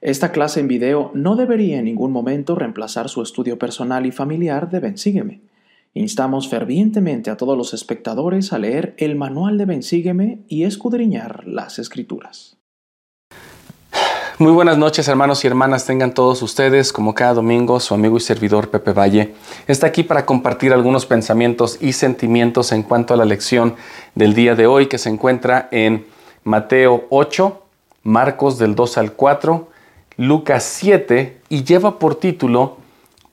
Esta clase en video no debería en ningún momento reemplazar su estudio personal y familiar de Bensígueme. Instamos fervientemente a todos los espectadores a leer el manual de Bensígueme y escudriñar las escrituras. Muy buenas noches hermanos y hermanas, tengan todos ustedes, como cada domingo, su amigo y servidor Pepe Valle está aquí para compartir algunos pensamientos y sentimientos en cuanto a la lección del día de hoy que se encuentra en Mateo 8, Marcos del 2 al 4, Lucas 7 y lleva por título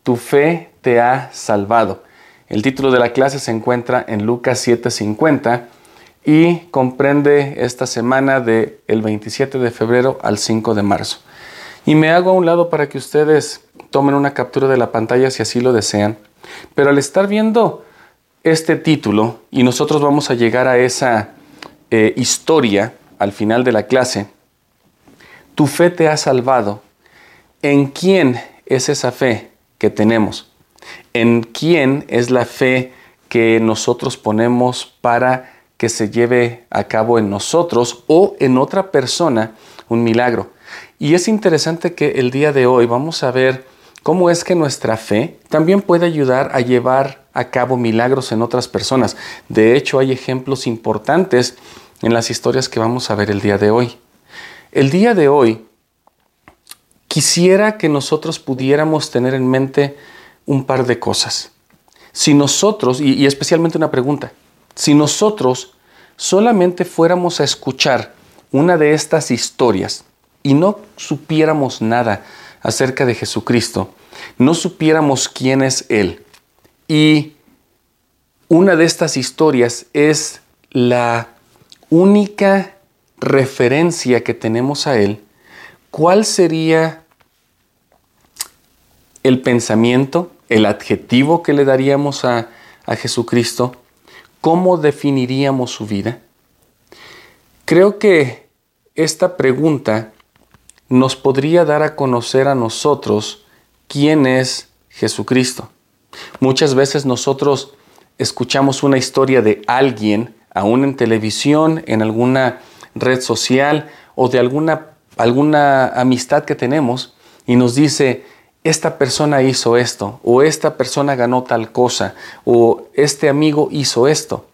Tu fe te ha salvado. El título de la clase se encuentra en Lucas 7:50 y comprende esta semana del el 27 de febrero al 5 de marzo. Y me hago a un lado para que ustedes tomen una captura de la pantalla si así lo desean. Pero al estar viendo este título, y nosotros vamos a llegar a esa eh, historia al final de la clase, tu fe te ha salvado. ¿En quién es esa fe que tenemos? ¿En quién es la fe que nosotros ponemos para que se lleve a cabo en nosotros o en otra persona un milagro. Y es interesante que el día de hoy vamos a ver cómo es que nuestra fe también puede ayudar a llevar a cabo milagros en otras personas. De hecho, hay ejemplos importantes en las historias que vamos a ver el día de hoy. El día de hoy quisiera que nosotros pudiéramos tener en mente un par de cosas. Si nosotros, y, especialmente una pregunta, si nosotros solamente fuéramos a escuchar una de estas historias y no supiéramos nada acerca de Jesucristo, no supiéramos quién es Él, y una de estas historias es la única referencia que tenemos a Él, ¿cuál sería el pensamiento, el adjetivo que le daríamos a, a Jesucristo? ¿cómo definiríamos su vida? Creo que esta pregunta nos podría dar a conocer a nosotros quién es Jesucristo. Muchas veces nosotros escuchamos una historia de alguien, aún en televisión, en alguna red social o de alguna, alguna amistad que tenemos, y nos dice, esta persona hizo esto, o esta persona ganó tal cosa, o este amigo hizo esto.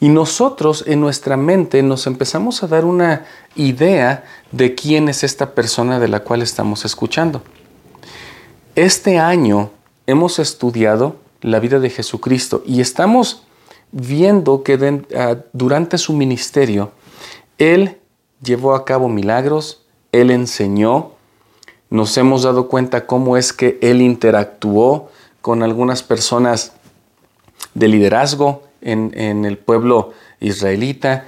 Y nosotros en nuestra mente nos empezamos a dar una idea de quién es esta persona de la cual estamos escuchando. Este año hemos estudiado la vida de Jesucristo y estamos viendo que ah, durante su ministerio Él llevó a cabo milagros, Él enseñó, nos hemos dado cuenta cómo es que Él interactuó con algunas personas de liderazgo en, el pueblo israelita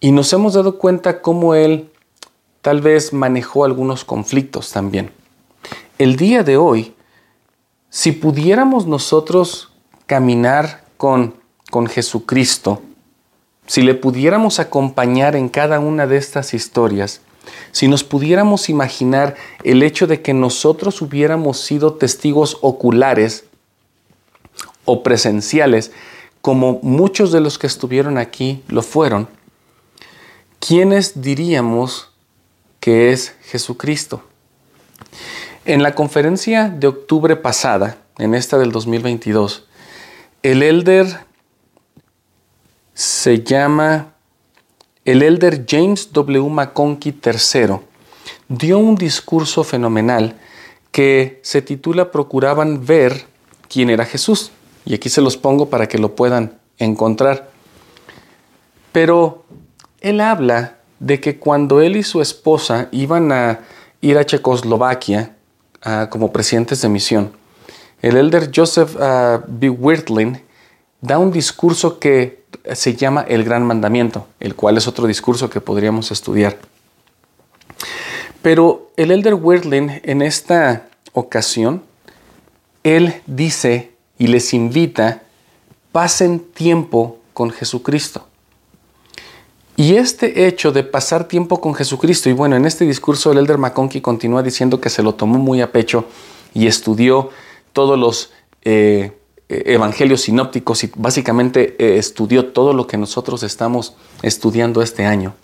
y nos hemos dado cuenta cómo Él tal vez manejó algunos conflictos también. El día de hoy, si pudiéramos nosotros caminar con, con Jesucristo, si le pudiéramos acompañar en cada una de estas historias, si nos pudiéramos imaginar el hecho de que nosotros hubiéramos sido testigos oculares o presenciales, como muchos de los que estuvieron aquí lo fueron, ¿quiénes diríamos que es Jesucristo? En la conferencia de octubre pasada, en esta del 2022, el elder se llama el elder James W. McConkie III dio un discurso fenomenal que se titula Procuraban ver quién era Jesús. Y aquí se los pongo para que lo puedan encontrar. Pero él habla de que cuando él y su esposa iban a ir a Checoslovaquia como presidentes de misión, el elder Joseph uh, B. Wirtling da un discurso que se llama el Gran Mandamiento, el cual es otro discurso que podríamos estudiar. Pero el Elder Wirtling en esta ocasión, él dice y les invita, pasen tiempo con Jesucristo. Y este hecho de pasar tiempo con Jesucristo, y bueno, en este discurso el Elder McConkie continúa diciendo que se lo tomó muy a pecho y estudió todos los eh, evangelios sinópticos y básicamente eh, estudió todo lo que nosotros estamos estudiando este año.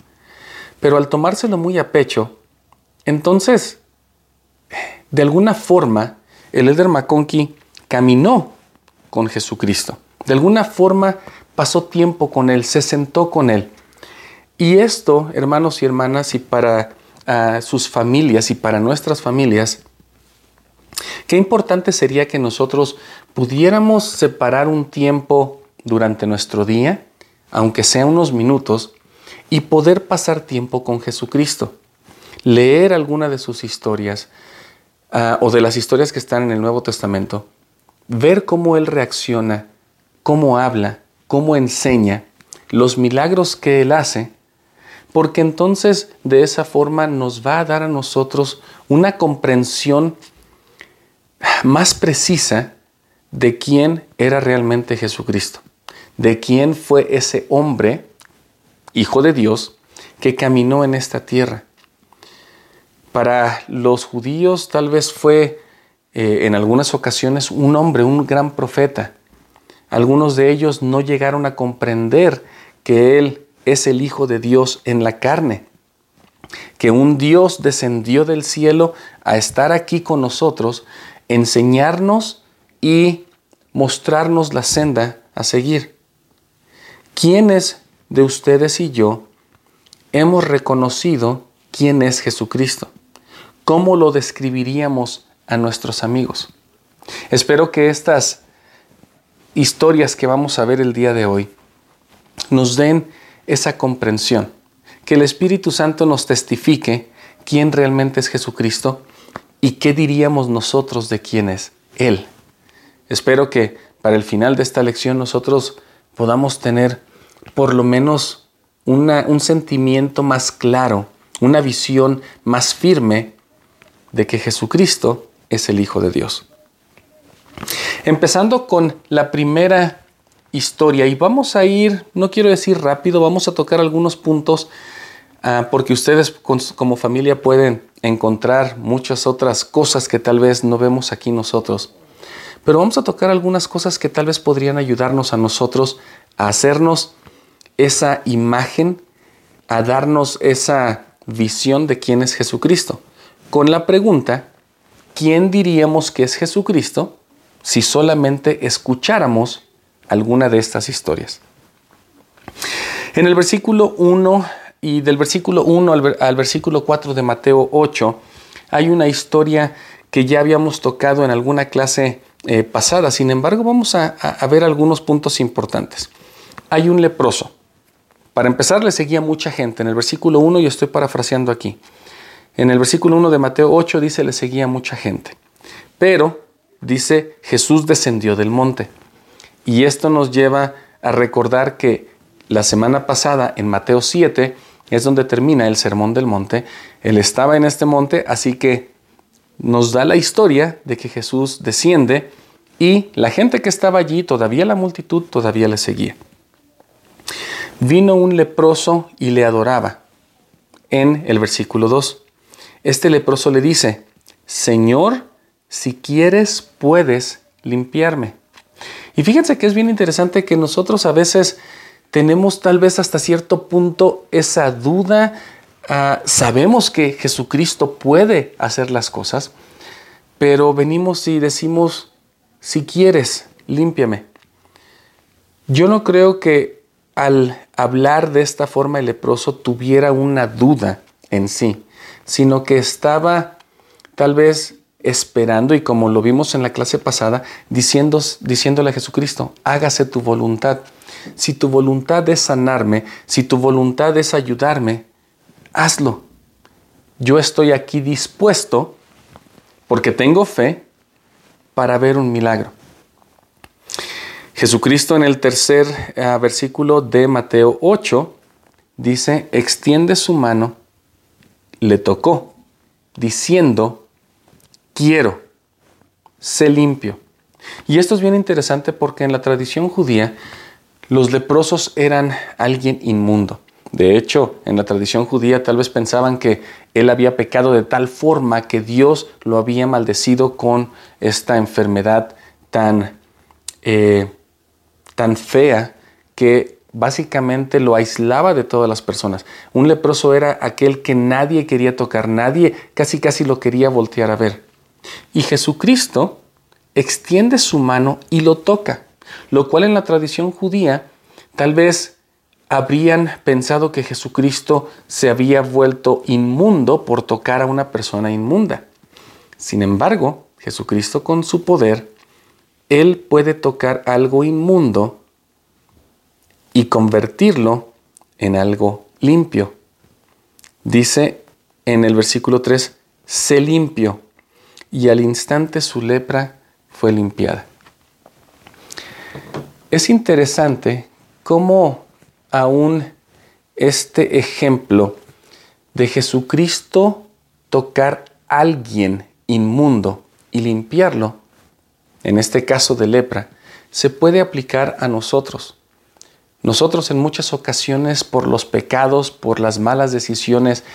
Pero al tomárselo muy a pecho, entonces de alguna forma, el Elder McConkie caminó con Jesucristo. De alguna forma pasó tiempo con Él, se sentó con Él. Y esto, hermanos y hermanas, y para ah, sus familias y para nuestras familias, qué importante sería que nosotros pudiéramos separar un tiempo durante nuestro día, aunque sea unos minutos, y poder pasar tiempo con Jesucristo. Leer alguna de sus historias ah, o de las historias que están en el Nuevo Testamento, ver cómo Él reacciona, cómo habla, cómo enseña, los milagros que Él hace, porque entonces de esa forma nos va a dar a nosotros una comprensión más precisa de quién era realmente Jesucristo, de quién fue ese hombre, hijo de Dios, que caminó en esta tierra. Para los judíos tal vez fue eh, en algunas ocasiones un hombre, un gran profeta. Algunos de ellos no llegaron a comprender que Él es el Hijo de Dios en la carne, que un Dios descendió del cielo a estar aquí con nosotros, enseñarnos y mostrarnos la senda a seguir. ¿Quiénes de ustedes y yo hemos reconocido quién es Jesucristo? ¿Cómo lo describiríamos a nuestros amigos? Espero que estas historias que vamos a ver el día de hoy nos den esa comprensión, que el Espíritu Santo nos testifique quién realmente es Jesucristo y qué diríamos nosotros de quién es Él. Espero que para el final de esta lección nosotros podamos tener por lo menos un sentimiento más claro, una visión más firme de que Jesucristo es el Hijo de Dios. Empezando con la primera historia y vamos a ir, no quiero decir rápido, vamos a tocar algunos puntos ah, porque ustedes como familia pueden encontrar muchas otras cosas que tal vez no vemos aquí nosotros. Pero vamos a tocar algunas cosas que tal vez podrían ayudarnos a nosotros a hacernos esa imagen, a darnos esa visión de quién es Jesucristo. Con la pregunta, ¿quién diríamos que es Jesucristo si solamente escucháramos alguna de estas historias. En el versículo 1 y del versículo 1 al, versículo 4 de Mateo 8 hay una historia que ya habíamos tocado en alguna clase eh, pasada, sin embargo vamos a, a ver algunos puntos importantes. Hay un leproso. Para empezar le seguía mucha gente. En el versículo 1 y estoy parafraseando aquí. En el versículo 1 de Mateo 8 dice le seguía mucha gente. Pero dice Jesús descendió del monte. Y esto nos lleva a recordar que la semana pasada en Mateo 7 es donde termina el sermón del monte. Él estaba en este monte, así que nos da la historia de que Jesús desciende y la gente que estaba allí, todavía la multitud, todavía le seguía. Vino un leproso y le adoraba. En el versículo 2, este leproso le dice, Señor, si quieres, puedes limpiarme. Y fíjense que es bien interesante que nosotros a veces tenemos tal vez hasta cierto punto esa duda, ah, sabemos que Jesucristo puede hacer las cosas, pero venimos y decimos, si quieres, límpiame. Yo no creo que al hablar de esta forma el leproso tuviera una duda en sí, sino que estaba tal vez esperando y como lo vimos en la clase pasada, diciendo, diciéndole a Jesucristo, hágase tu voluntad. Si tu voluntad es sanarme, si tu voluntad es ayudarme, hazlo. Yo estoy aquí dispuesto, porque tengo fe, para ver un milagro. Jesucristo en el tercer eh, versículo de Mateo 8 dice, extiende su mano, le tocó, diciendo, quiero, sé limpio. Y esto es bien interesante porque en la tradición judía los leprosos eran alguien inmundo. De hecho, en la tradición judía tal vez pensaban que él había pecado de tal forma que Dios lo había maldecido con esta enfermedad tan, eh, tan fea que básicamente lo aislaba de todas las personas. Un leproso era aquel que nadie quería tocar, nadie casi casi lo quería voltear a ver. Y Jesucristo extiende su mano y lo toca, lo cual en la tradición judía tal vez habrían pensado que Jesucristo se había vuelto inmundo por tocar a una persona inmunda. Sin embargo, Jesucristo con su poder, Él puede tocar algo inmundo y convertirlo en algo limpio. Dice en el versículo 3, se limpio, y al instante su lepra fue limpiada. Es interesante cómo aún este ejemplo de Jesucristo tocar a alguien inmundo y limpiarlo, en este caso de lepra, se puede aplicar a nosotros. Nosotros en muchas ocasiones por los pecados, por las malas decisiones,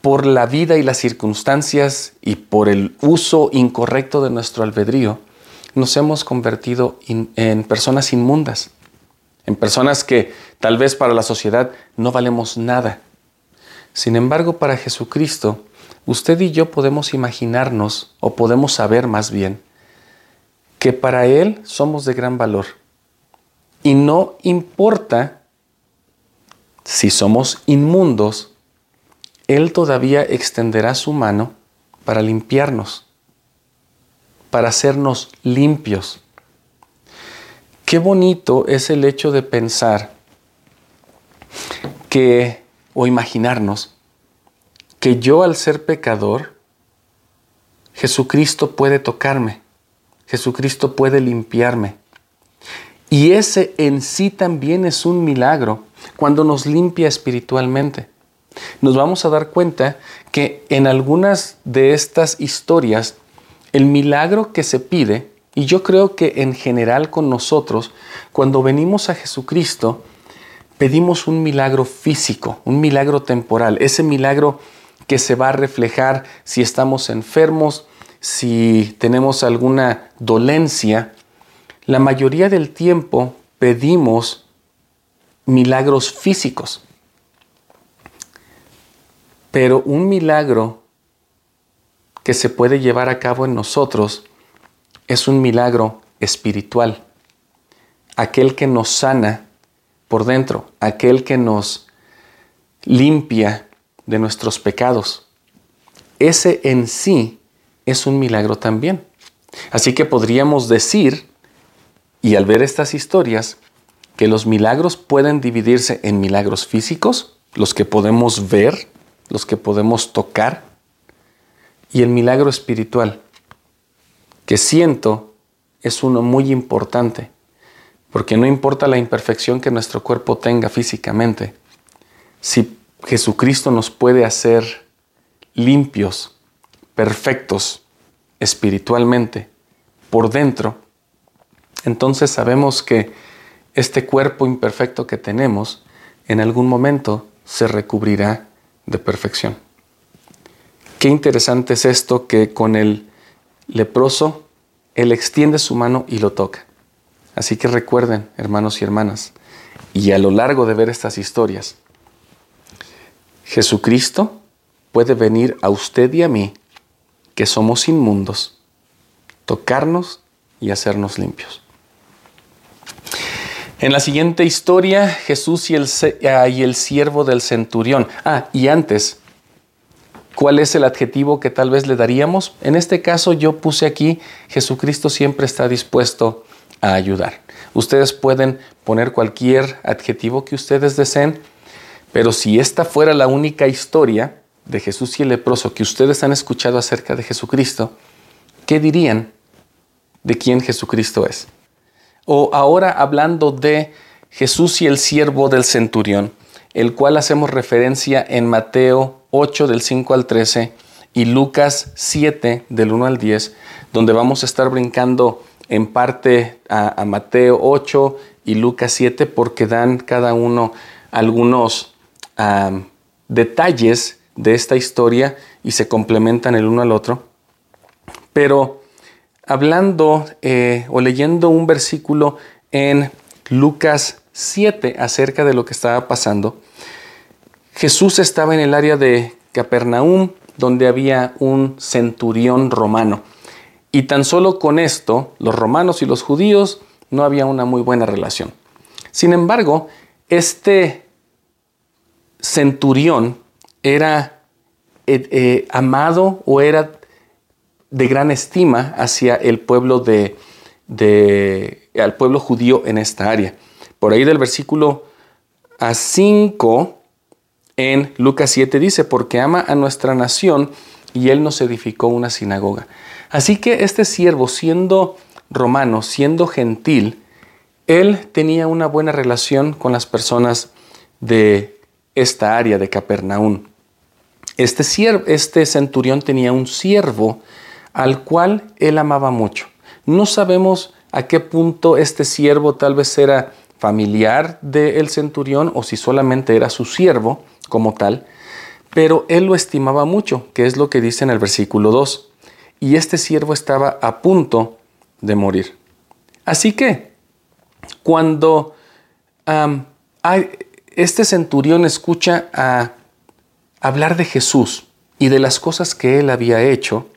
por la vida y las circunstancias y por el uso incorrecto de nuestro albedrío, nos hemos convertido en personas inmundas, en personas que tal vez para la sociedad no valemos nada. Sin embargo, para Jesucristo, usted y yo podemos imaginarnos, o podemos saber más bien, que para Él somos de gran valor y no importa si somos inmundos, Él todavía extenderá su mano para limpiarnos, para hacernos limpios. Qué bonito es el hecho de pensar que, o imaginarnos, que yo al ser pecador, Jesucristo puede tocarme, Jesucristo puede limpiarme. Y ese en sí también es un milagro cuando nos limpia espiritualmente. Nos vamos a dar cuenta que en algunas de estas historias el milagro que se pide, y yo creo que en general con nosotros, cuando venimos a Jesucristo, pedimos un milagro físico, un milagro temporal, ese milagro que se va a reflejar si estamos enfermos, si tenemos alguna dolencia, la mayoría del tiempo pedimos milagros físicos. Pero un milagro que se puede llevar a cabo en nosotros es un milagro espiritual. Aquel que nos sana por dentro, aquel que nos limpia de nuestros pecados. Ese en sí es un milagro también. Así que podríamos decir y al ver estas historias, que los milagros pueden dividirse en milagros físicos, los que podemos ver, los que podemos tocar, y el milagro espiritual, que siento es uno muy importante, porque no importa la imperfección que nuestro cuerpo tenga físicamente, si Jesucristo nos puede hacer limpios, perfectos espiritualmente, por dentro, entonces sabemos que este cuerpo imperfecto que tenemos en algún momento se recubrirá de perfección. Qué interesante es esto que con el leproso él extiende su mano y lo toca. Así que recuerden, hermanos y hermanas, y a lo largo de ver estas historias, Jesucristo puede venir a usted y a mí, que somos inmundos, tocarnos y hacernos limpios. En la siguiente historia, Jesús y el, ah, y el siervo del centurión. Ah, y antes, ¿cuál es el adjetivo que tal vez le daríamos? En este caso yo puse aquí, Jesucristo siempre está dispuesto a ayudar. Ustedes pueden poner cualquier adjetivo que ustedes deseen, pero si esta fuera la única historia de Jesús y el leproso que ustedes han escuchado acerca de Jesucristo, ¿qué dirían de quién Jesucristo es? O ahora hablando de Jesús y el siervo del centurión, el cual hacemos referencia en Mateo 8 del 5 al 13 y Lucas 7 del 1 al 10, donde vamos a estar brincando en parte a, Mateo 8 y Lucas 7 porque dan cada uno algunos detalles de esta historia y se complementan el uno al otro. Pero hablando eh, o leyendo un versículo en Lucas 7 acerca de lo que estaba pasando. Jesús estaba en el área de Capernaum, donde había un centurión romano. Y tan solo con esto, los romanos y los judíos no había una muy buena relación. Sin embargo, este centurión era eh, eh, amado o era de gran estima hacia el pueblo de, al pueblo judío en esta área. Por ahí del versículo a 5 en Lucas 7 dice, porque ama a nuestra nación y él nos edificó una sinagoga. Así que este siervo, siendo romano, siendo gentil, él tenía una buena relación con las personas de esta área de Capernaum. Este, siervo, este centurión tenía un siervo al cual él amaba mucho. No sabemos a qué punto este siervo tal vez era familiar del centurión o si solamente era su siervo como tal, pero él lo estimaba mucho, que es lo que dice en el versículo 2. Y este siervo estaba a punto de morir. Así que cuando este centurión escucha a hablar de Jesús y de las cosas que él había hecho,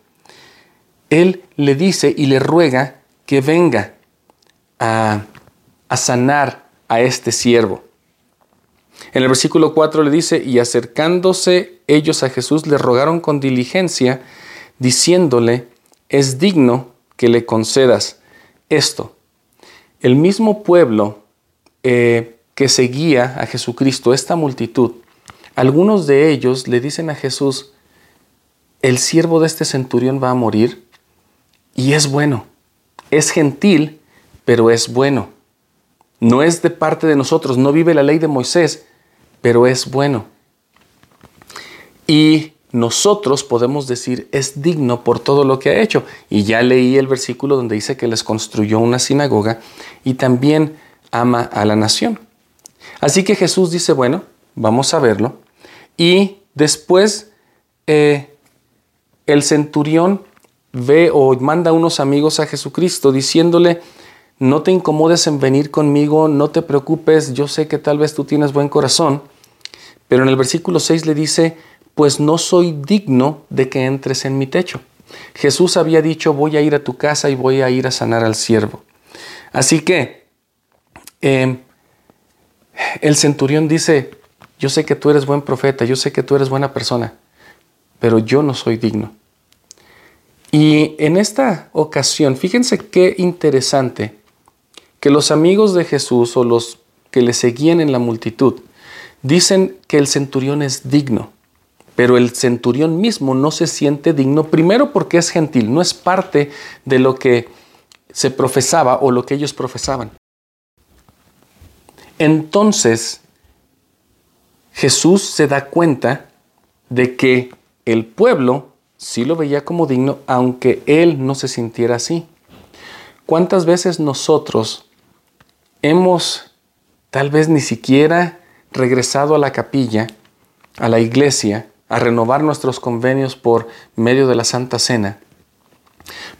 él le dice y le ruega que venga a, a sanar a este siervo. En el versículo 4 le dice, y acercándose ellos a Jesús le rogaron con diligencia, diciéndole, es digno que le concedas esto. El mismo pueblo eh, que seguía a Jesucristo, esta multitud, algunos de ellos le dicen a Jesús, el siervo de este centurión va a morir y es bueno, es gentil, pero es bueno. No es de parte de nosotros, no vive la ley de Moisés, pero es bueno. Y nosotros podemos decir es digno por todo lo que ha hecho. Y ya leí el versículo donde dice que les construyó una sinagoga y también ama a la nación. Así que Jesús dice, bueno, vamos a verlo. Y después eh, el centurión ve o manda a unos amigos a Jesucristo diciéndole, no te incomodes en venir conmigo, no te preocupes, yo sé que tal vez tú tienes buen corazón. Pero en el versículo 6 le dice, pues no soy digno de que entres en mi techo. Jesús había dicho, voy a ir a tu casa y voy a ir a sanar al siervo. Así que em, el centurión dice, yo sé que tú eres buen profeta, yo sé que tú eres buena persona, pero yo no soy digno. Y en esta ocasión, fíjense qué interesante que los amigos de Jesús o los que le seguían en la multitud dicen que el centurión es digno pero el centurión mismo no se siente digno, primero porque es gentil, no es parte de lo que se profesaba o lo que ellos profesaban. Entonces, Jesús se da cuenta de que el pueblo sí lo veía como digno, aunque él no se sintiera así. ¿Cuántas veces nosotros hemos tal vez ni siquiera regresado a la capilla, a la iglesia, a renovar nuestros convenios por medio de la Santa Cena,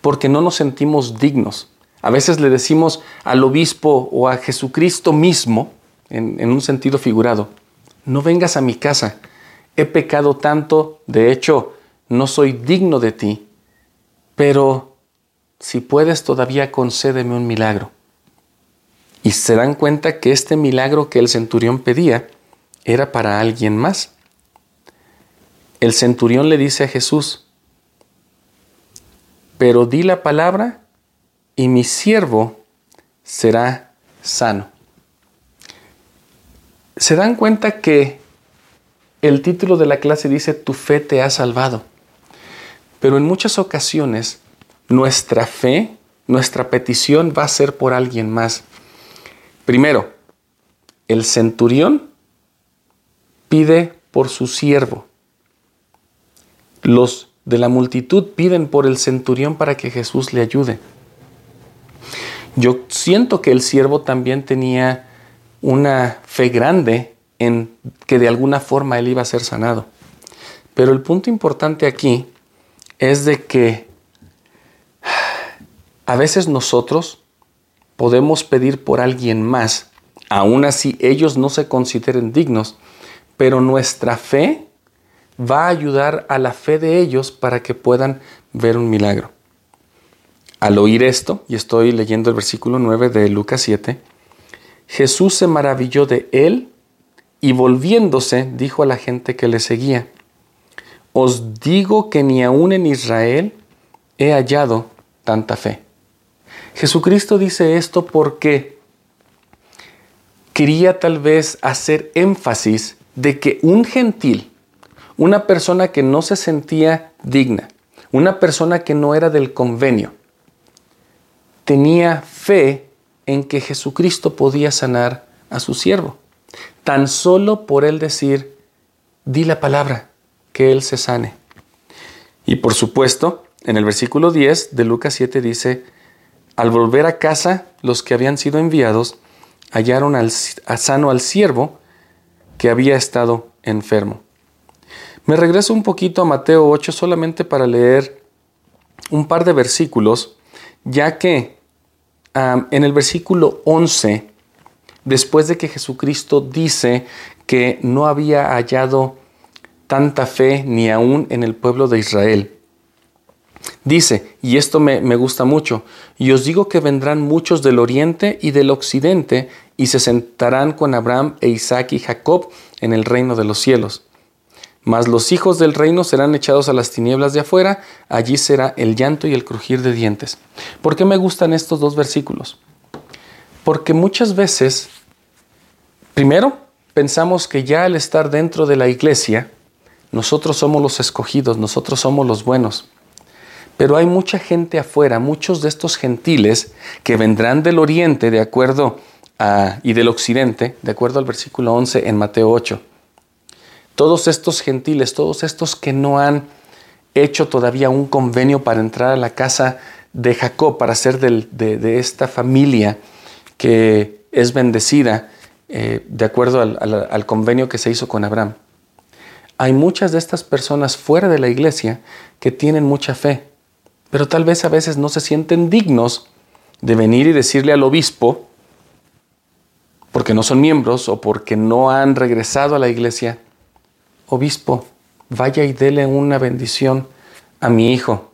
porque no nos sentimos dignos. A veces le decimos al obispo o a Jesucristo mismo, en, un sentido figurado, no vengas a mi casa, he pecado tanto, de hecho, no soy digno de ti, pero si puedes todavía concédeme un milagro. Y se dan cuenta que este milagro que el centurión pedía era para alguien más el centurión le dice a Jesús, pero di la palabra y mi siervo será sano. Se dan cuenta que el título de la clase dice, tu fe te ha salvado. Pero en muchas ocasiones nuestra fe, nuestra petición va a ser por alguien más. Primero, el centurión pide por su siervo. Los de la multitud piden por el centurión para que Jesús le ayude. Yo siento que el siervo también tenía una fe grande en que de alguna forma él iba a ser sanado. Pero el punto importante aquí es de que a veces nosotros podemos pedir por alguien más aún así ellos no se consideren dignos, pero nuestra fe va a ayudar a la fe de ellos para que puedan ver un milagro. Al oír esto, y estoy leyendo el versículo 9 de Lucas 7, Jesús se maravilló de él y volviéndose dijo a la gente que le seguía, Os digo que ni aún en Israel he hallado tanta fe. Jesucristo dice esto porque quería tal vez hacer énfasis de que un gentil, una persona que no se sentía digna, una persona que no era del convenio, tenía fe en que Jesucristo podía sanar a su siervo. Tan solo por él decir, di la palabra, que él se sane. Y por supuesto, en el versículo 10 de Lucas 7 dice, al volver a casa, los que habían sido enviados hallaron al, a sano al siervo que había estado enfermo. Me regreso un poquito a Mateo 8 solamente para leer un par de versículos, ya que en el versículo 11, después de que Jesucristo dice que no había hallado tanta fe ni aún en el pueblo de Israel, Dice, y esto me, me, gusta mucho, y os digo que vendrán muchos del oriente y del occidente y se sentarán con Abraham e Isaac y Jacob en el reino de los cielos. Mas los hijos del reino serán echados a las tinieblas de afuera, allí será el llanto y el crujir de dientes. ¿Por qué me gustan estos dos versículos? Porque muchas veces, primero, pensamos que ya al estar dentro de la iglesia, nosotros somos los escogidos, nosotros somos los buenos. Pero hay mucha gente afuera, muchos de estos gentiles que vendrán del oriente, de acuerdo y del occidente, de acuerdo al versículo 11 en Mateo 8. Todos estos gentiles, todos estos que no han hecho todavía un convenio para entrar a la casa de Jacob, para ser de, esta familia que es bendecida eh, de acuerdo al convenio que se hizo con Abraham. Hay muchas de estas personas fuera de la iglesia que tienen mucha fe, pero tal vez a veces no se sienten dignos de venir y decirle al obispo, porque no son miembros o porque no han regresado a la iglesia, obispo, vaya y dele una bendición a mi hijo,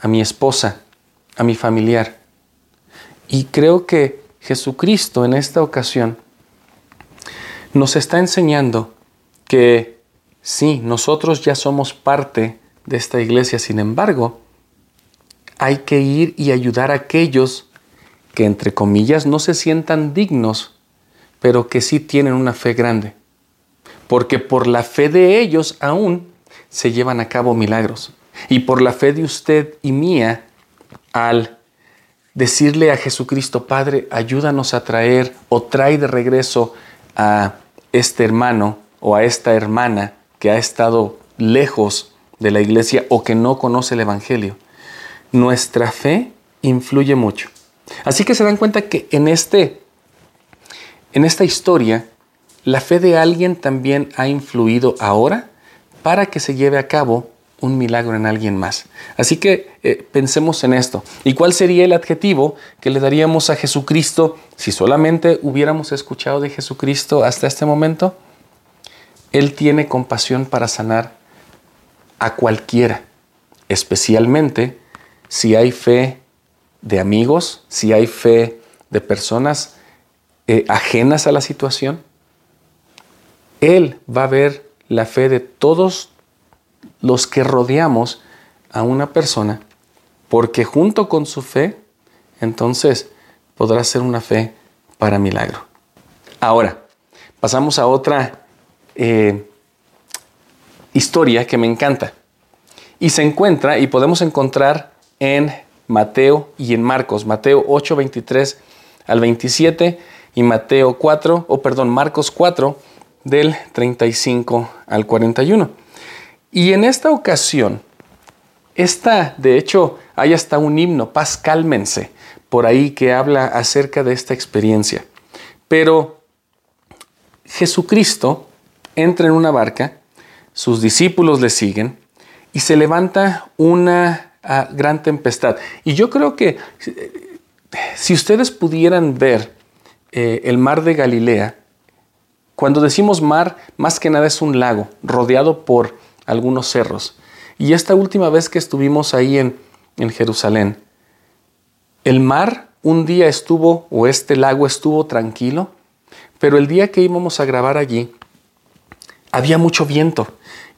a mi esposa, a mi familiar. Y creo que Jesucristo en esta ocasión nos está enseñando que sí, nosotros ya somos parte de esta iglesia, sin embargo, hay que ir y ayudar a aquellos que, entre comillas, no se sientan dignos, pero que sí tienen una fe grande. Porque por la fe de ellos aún se llevan a cabo milagros. Y por la fe de usted y mía, al decirle a Jesucristo, Padre, ayúdanos a traer o trae de regreso a este hermano o a esta hermana que ha estado lejos de la iglesia o que no conoce el Evangelio nuestra fe influye mucho. Así que se dan cuenta que en, este, en esta historia, la fe de alguien también ha influido ahora para que se lleve a cabo un milagro en alguien más. Así que eh, pensemos en esto. ¿Y cuál sería el adjetivo que le daríamos a Jesucristo si solamente hubiéramos escuchado de Jesucristo hasta este momento? Él tiene compasión para sanar a cualquiera, especialmente si hay fe de amigos, si hay fe de personas eh, ajenas a la situación, Él va a ver la fe de todos los que rodeamos a una persona, porque junto con su fe, entonces podrá ser una fe para milagro. Ahora, pasamos a otra eh, historia que me encanta. Y se encuentra, y podemos encontrar en Mateo y en Marcos. Mateo 8, 23 al 27 y Mateo 4, o perdón, Marcos 4 del 35 al 41. Y en esta ocasión, esta, de hecho, hay hasta un himno, Paz Cálmense, por ahí que habla acerca de esta experiencia. Pero Jesucristo entra en una barca, sus discípulos le siguen y se levanta una a gran tempestad. Y yo creo que si ustedes pudieran ver eh, el mar de Galilea, cuando decimos mar, más que nada es un lago rodeado por algunos cerros. Y esta última vez que estuvimos ahí en, en Jerusalén, el mar un día estuvo, o este lago estuvo tranquilo, pero el día que íbamos a grabar allí, había mucho viento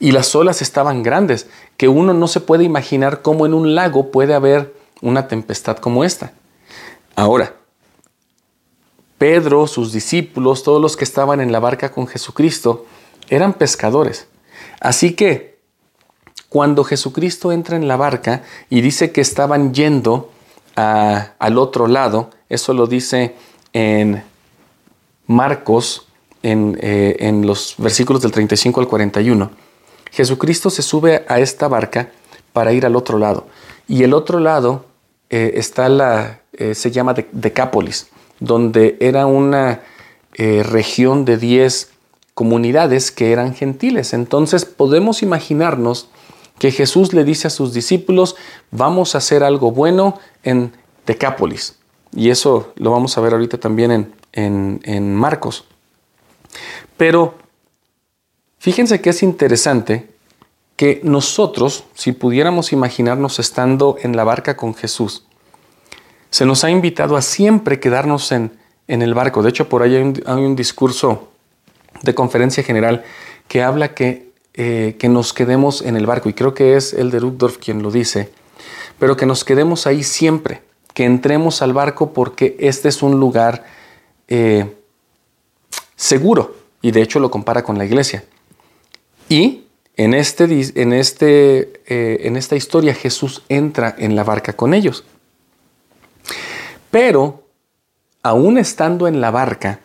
y las olas estaban grandes, que uno no se puede imaginar cómo en un lago puede haber una tempestad como esta. Ahora, Pedro, sus discípulos, todos los que estaban en la barca con Jesucristo, eran pescadores. Así que cuando Jesucristo entra en la barca y dice que estaban yendo al otro lado, eso lo dice en Marcos, en, eh, en los versículos del 35 al 41, Jesucristo se sube a esta barca para ir al otro lado. Y el otro lado eh, está la, eh, se llama Decápolis, donde era una eh, región de 10 comunidades que eran gentiles. Entonces podemos imaginarnos que Jesús le dice a sus discípulos, vamos a hacer algo bueno en Decápolis. Y eso lo vamos a ver ahorita también en, en, en Marcos. Pero fíjense que es interesante que nosotros, si pudiéramos imaginarnos estando en la barca con Jesús, se nos ha invitado a siempre quedarnos en, en el barco. De hecho, por ahí hay un, discurso de conferencia general que habla que, eh, que, nos quedemos en el barco, y creo que es el de Rudolf quien lo dice, pero que nos quedemos ahí siempre, que entremos al barco porque este es un lugar eh, seguro, y de hecho lo compara con la iglesia. Y en, este, en, este, eh, en esta historia Jesús entra en la barca con ellos. Pero, aún estando en la barca,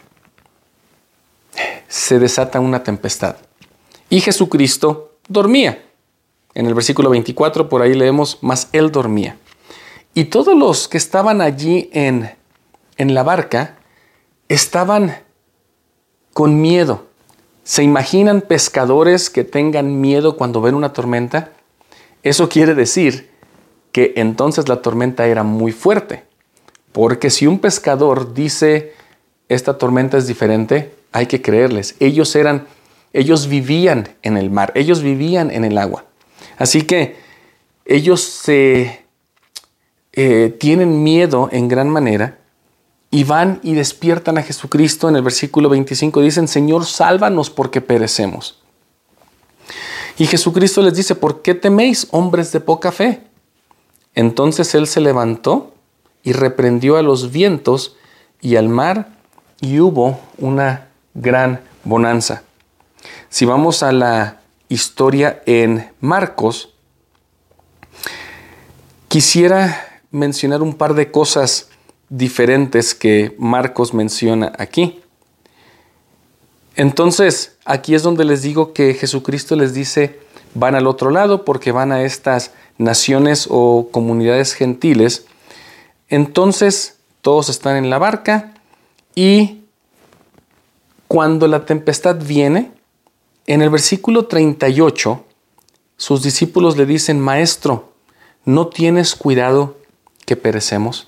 se desata una tempestad. Y Jesucristo dormía. En el versículo 24 por ahí leemos, mas él dormía. Y todos los que estaban allí en, en la barca estaban con miedo. ¿Se imaginan pescadores que tengan miedo cuando ven una tormenta? Eso quiere decir que entonces la tormenta era muy fuerte. Porque si un pescador dice, esta tormenta es diferente, hay que creerles. Ellos eran, ellos vivían en el mar, ellos vivían en el agua. Así que ellos se eh, tienen miedo en gran manera y van y despiertan a Jesucristo. En el versículo 25 dicen, Señor, sálvanos porque perecemos. Y Jesucristo les dice, ¿por qué teméis, hombres de poca fe? Entonces él se levantó y reprendió a los vientos y al mar y hubo una gran bonanza. Si vamos a la historia en Marcos, quisiera mencionar un par de cosas diferentes que Marcos menciona aquí. Entonces, aquí es donde les digo que Jesucristo les dice, van al otro lado porque van a estas naciones o comunidades gentiles entonces todos están en la barca y cuando la tempestad viene, en el versículo 38, sus discípulos le dicen, Maestro, ¿no tienes cuidado que perecemos?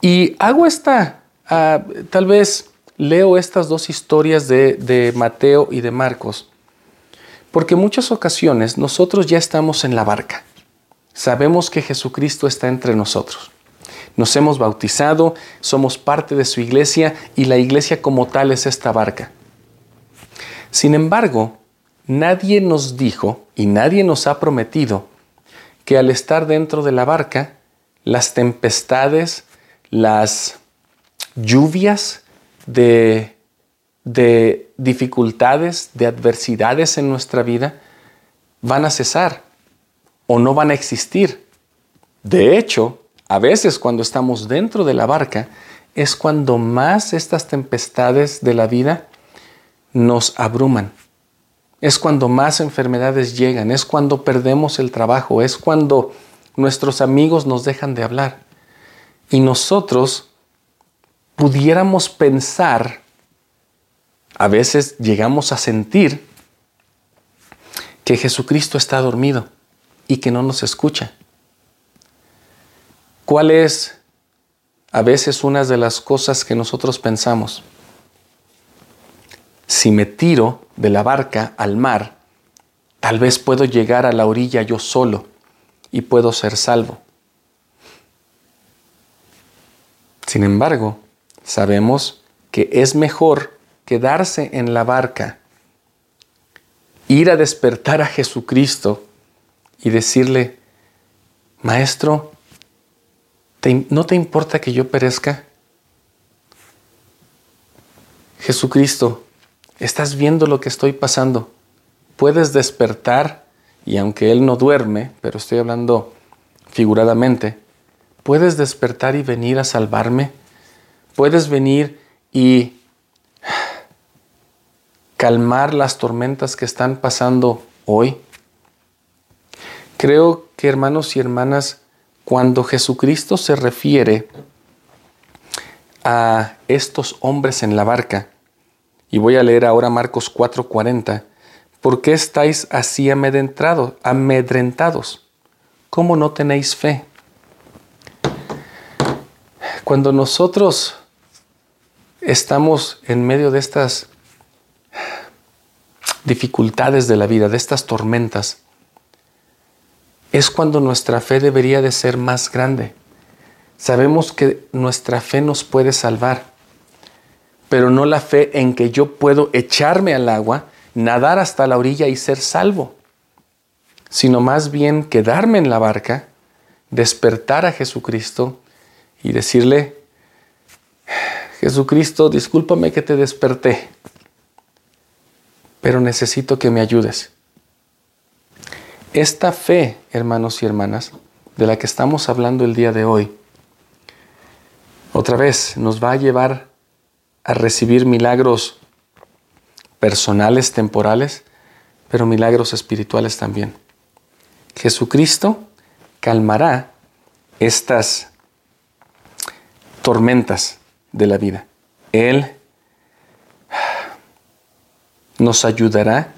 Y hago esta, ah, tal vez leo estas dos historias de, de Mateo y de Marcos, porque muchas ocasiones nosotros ya estamos en la barca. Sabemos que Jesucristo está entre nosotros. Nos hemos bautizado, somos parte de su iglesia y la iglesia como tal es esta barca. Sin embargo, nadie nos dijo y nadie nos ha prometido que al estar dentro de la barca, las tempestades, las lluvias de, de dificultades, de adversidades en nuestra vida, van a cesar o no van a existir. De hecho, a veces cuando estamos dentro de la barca es cuando más estas tempestades de la vida nos abruman. Es cuando más enfermedades llegan, es cuando perdemos el trabajo, es cuando nuestros amigos nos dejan de hablar. Y nosotros pudiéramos pensar, a veces llegamos a sentir que Jesucristo está dormido y que no nos escucha. ¿Cuál es a veces unas de las cosas que nosotros pensamos. Si me tiro de la barca al mar, tal vez puedo llegar a la orilla yo solo y puedo ser salvo. Sin embargo, sabemos que es mejor quedarse en la barca, ir a despertar a Jesucristo y decirle, Maestro, ¿no te importa que yo perezca? Jesucristo, estás viendo lo que estoy pasando. Puedes despertar y aunque Él no duerme, pero estoy hablando figuradamente, puedes despertar y venir a salvarme. Puedes venir y calmar las tormentas que están pasando hoy. Creo que hermanos y hermanas, cuando Jesucristo se refiere a estos hombres en la barca, y voy a leer ahora Marcos 4:40, ¿por qué estáis así amedrentados? ¿Cómo no tenéis fe? Cuando nosotros estamos en medio de estas dificultades de la vida, de estas tormentas, es cuando nuestra fe debería de ser más grande. Sabemos que nuestra fe nos puede salvar, pero no la fe en que yo puedo echarme al agua, nadar hasta la orilla y ser salvo, sino más bien quedarme en la barca, despertar a Jesucristo y decirle, Jesucristo, discúlpame que te desperté, pero necesito que me ayudes. Esta fe, hermanos y hermanas, de la que estamos hablando el día de hoy, otra vez nos va a llevar a recibir milagros personales, temporales, pero milagros espirituales también. Jesucristo calmará estas tormentas de la vida. Él nos ayudará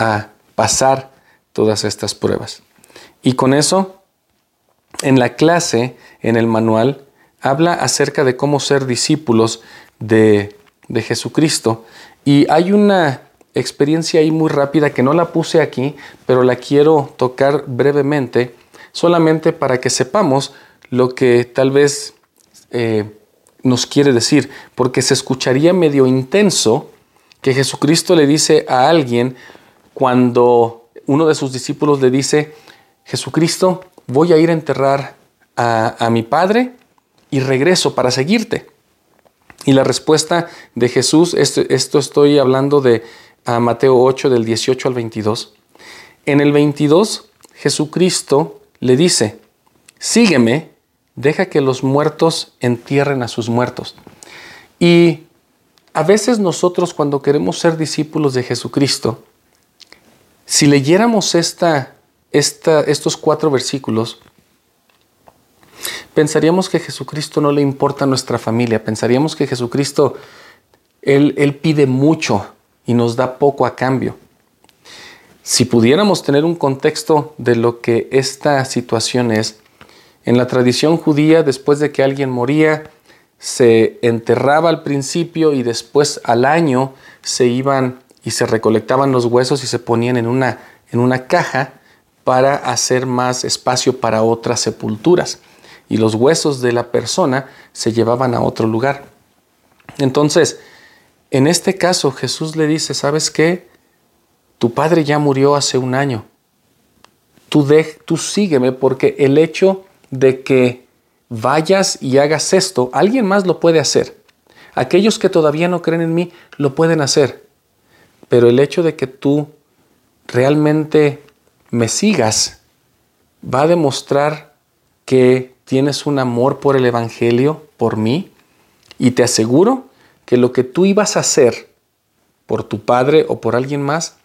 a pasar todas estas pruebas. Y con eso, en la clase, en el manual, habla acerca de cómo ser discípulos de, de Jesucristo. Y hay una experiencia ahí muy rápida que no la puse aquí, pero la quiero tocar brevemente, solamente para que sepamos lo que tal vez eh, nos quiere decir, porque se escucharía medio intenso que Jesucristo le dice a alguien cuando uno de sus discípulos le dice, Jesucristo, voy a ir a enterrar a, mi padre y regreso para seguirte. Y la respuesta de Jesús, esto, esto estoy hablando de Mateo 8 del 18 al 22. En el 22, Jesucristo le dice, sígueme, deja que los muertos entierren a sus muertos. Y a veces nosotros cuando queremos ser discípulos de Jesucristo, si leyéramos esta, estos cuatro versículos, pensaríamos que Jesucristo no le importa nuestra familia, pensaríamos que Jesucristo, él, él pide mucho y nos da poco a cambio. Si pudiéramos tener un contexto de lo que esta situación es, en la tradición judía, después de que alguien moría, se enterraba al principio y después al año se iban y se recolectaban los huesos y se ponían en una, en una caja para hacer más espacio para otras sepulturas. Y los huesos de la persona se llevaban a otro lugar. Entonces, en este caso Jesús le dice, ¿sabes qué? Tu padre ya murió hace un año. Tú, de, tú sígueme porque el hecho de que vayas y hagas esto, alguien más lo puede hacer. Aquellos que todavía no creen en mí lo pueden hacer. Pero el hecho de que tú realmente me sigas va a demostrar que tienes un amor por el Evangelio, por mí, y te aseguro que lo que tú ibas a hacer por tu Padre o por alguien más,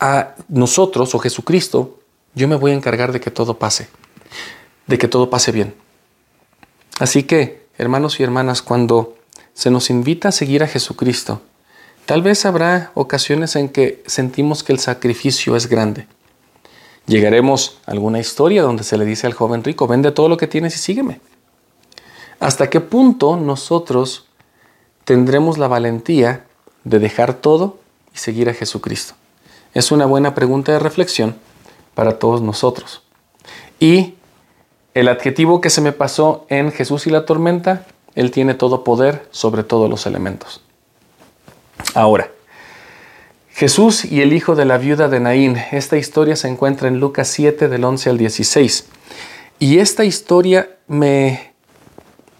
a nosotros o Jesucristo, yo me voy a encargar de que todo pase, de que todo pase bien. Así que, hermanos y hermanas, cuando se nos invita a seguir a Jesucristo, Tal vez habrá ocasiones en que sentimos que el sacrificio es grande. Llegaremos a alguna historia donde se le dice al joven rico, vende todo lo que tienes y sígueme. ¿Hasta qué punto nosotros tendremos la valentía de dejar todo y seguir a Jesucristo? Es una buena pregunta de reflexión para todos nosotros. Y el adjetivo que se me pasó en Jesús y la tormenta, Él tiene todo poder sobre todos los elementos. Ahora, Jesús y el hijo de la viuda de Naín. Esta historia se encuentra en Lucas 7 del 11 al 16. Y esta historia me,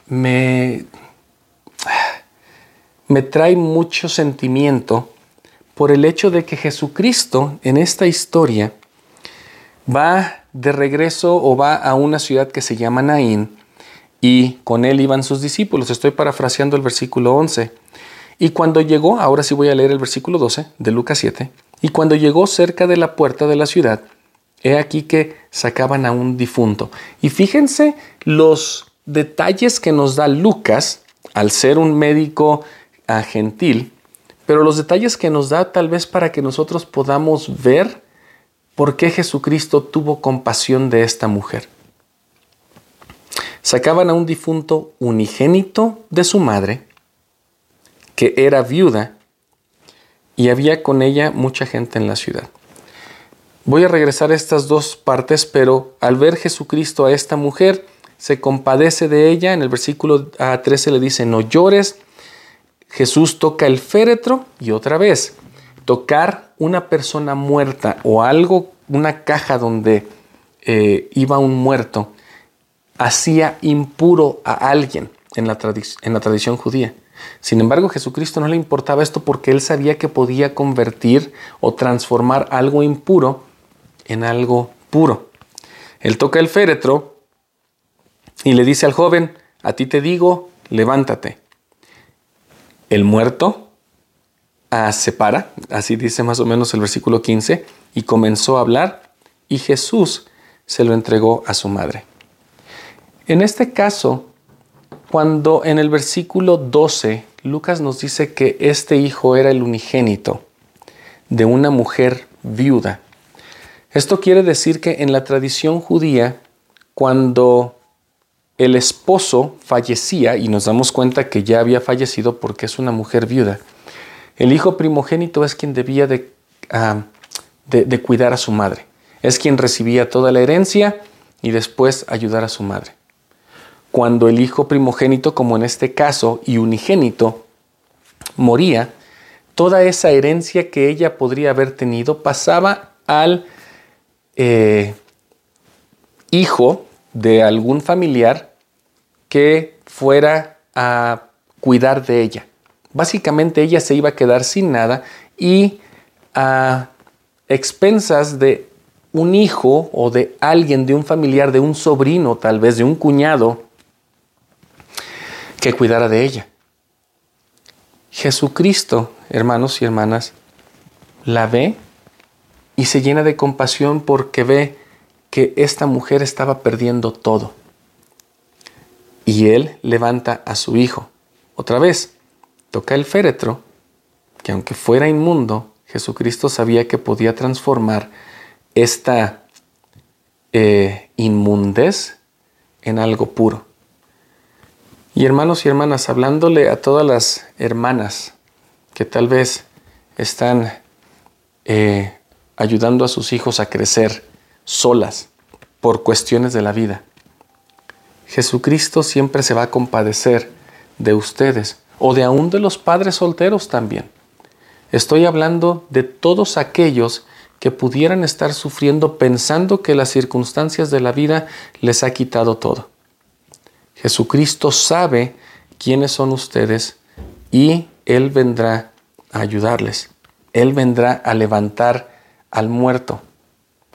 me, me trae mucho sentimiento por el hecho de que Jesucristo en esta historia va de regreso o va a una ciudad que se llama Naín y con él iban sus discípulos. Estoy parafraseando el versículo 11. Y cuando llegó, ahora sí voy a leer el versículo 12 de Lucas 7, y cuando llegó cerca de la puerta de la ciudad, he aquí que sacaban a un difunto. Y fíjense los detalles que nos da Lucas, al ser un médico ah, gentil, pero los detalles que nos da tal vez para que nosotros podamos ver por qué Jesucristo tuvo compasión de esta mujer. Sacaban a un difunto unigénito de su madre, que era viuda y había con ella mucha gente en la ciudad. Voy a regresar a estas dos partes, pero al ver Jesucristo a esta mujer, se compadece de ella. En el versículo 13 le dice, no llores. Jesús toca el féretro y otra vez, tocar una persona muerta o algo, una caja donde eh, iba un muerto, hacía impuro a alguien en la tradición judía. Sin embargo, Jesucristo no le importaba esto porque él sabía que podía convertir o transformar algo impuro en algo puro. Él toca el féretro y le dice al joven, a ti te digo, levántate. El muerto ah, se para, así dice más o menos el versículo 15, y comenzó a hablar y Jesús se lo entregó a su madre. En este caso, cuando en el versículo 12 Lucas nos dice que este hijo era el unigénito de una mujer viuda. Esto quiere decir que en la tradición judía, cuando el esposo fallecía, y nos damos cuenta que ya había fallecido porque es una mujer viuda, el hijo primogénito es quien debía de, ah, de cuidar a su madre. Es quien recibía toda la herencia y después ayudar a su madre cuando el hijo primogénito, como en este caso, y unigénito, moría, toda esa herencia que ella podría haber tenido pasaba al eh, hijo de algún familiar que fuera a cuidar de ella. Básicamente ella se iba a quedar sin nada y a expensas de un hijo o de alguien, de un familiar, de un sobrino tal vez, de un cuñado, que cuidara de ella. Jesucristo, hermanos y hermanas, la ve y se llena de compasión porque ve que esta mujer estaba perdiendo todo. Y él levanta a su hijo. Otra vez, toca el féretro, que aunque fuera inmundo, Jesucristo sabía que podía transformar esta eh, inmundez en algo puro. Y hermanos y hermanas, hablándole a todas las hermanas que tal vez están eh, ayudando a sus hijos a crecer solas por cuestiones de la vida. Jesucristo siempre se va a compadecer de ustedes o de aún de los padres solteros también. Estoy hablando de todos aquellos que pudieran estar sufriendo pensando que las circunstancias de la vida les ha quitado todo. Jesucristo sabe quiénes son ustedes y Él vendrá a ayudarles. Él vendrá a levantar al muerto.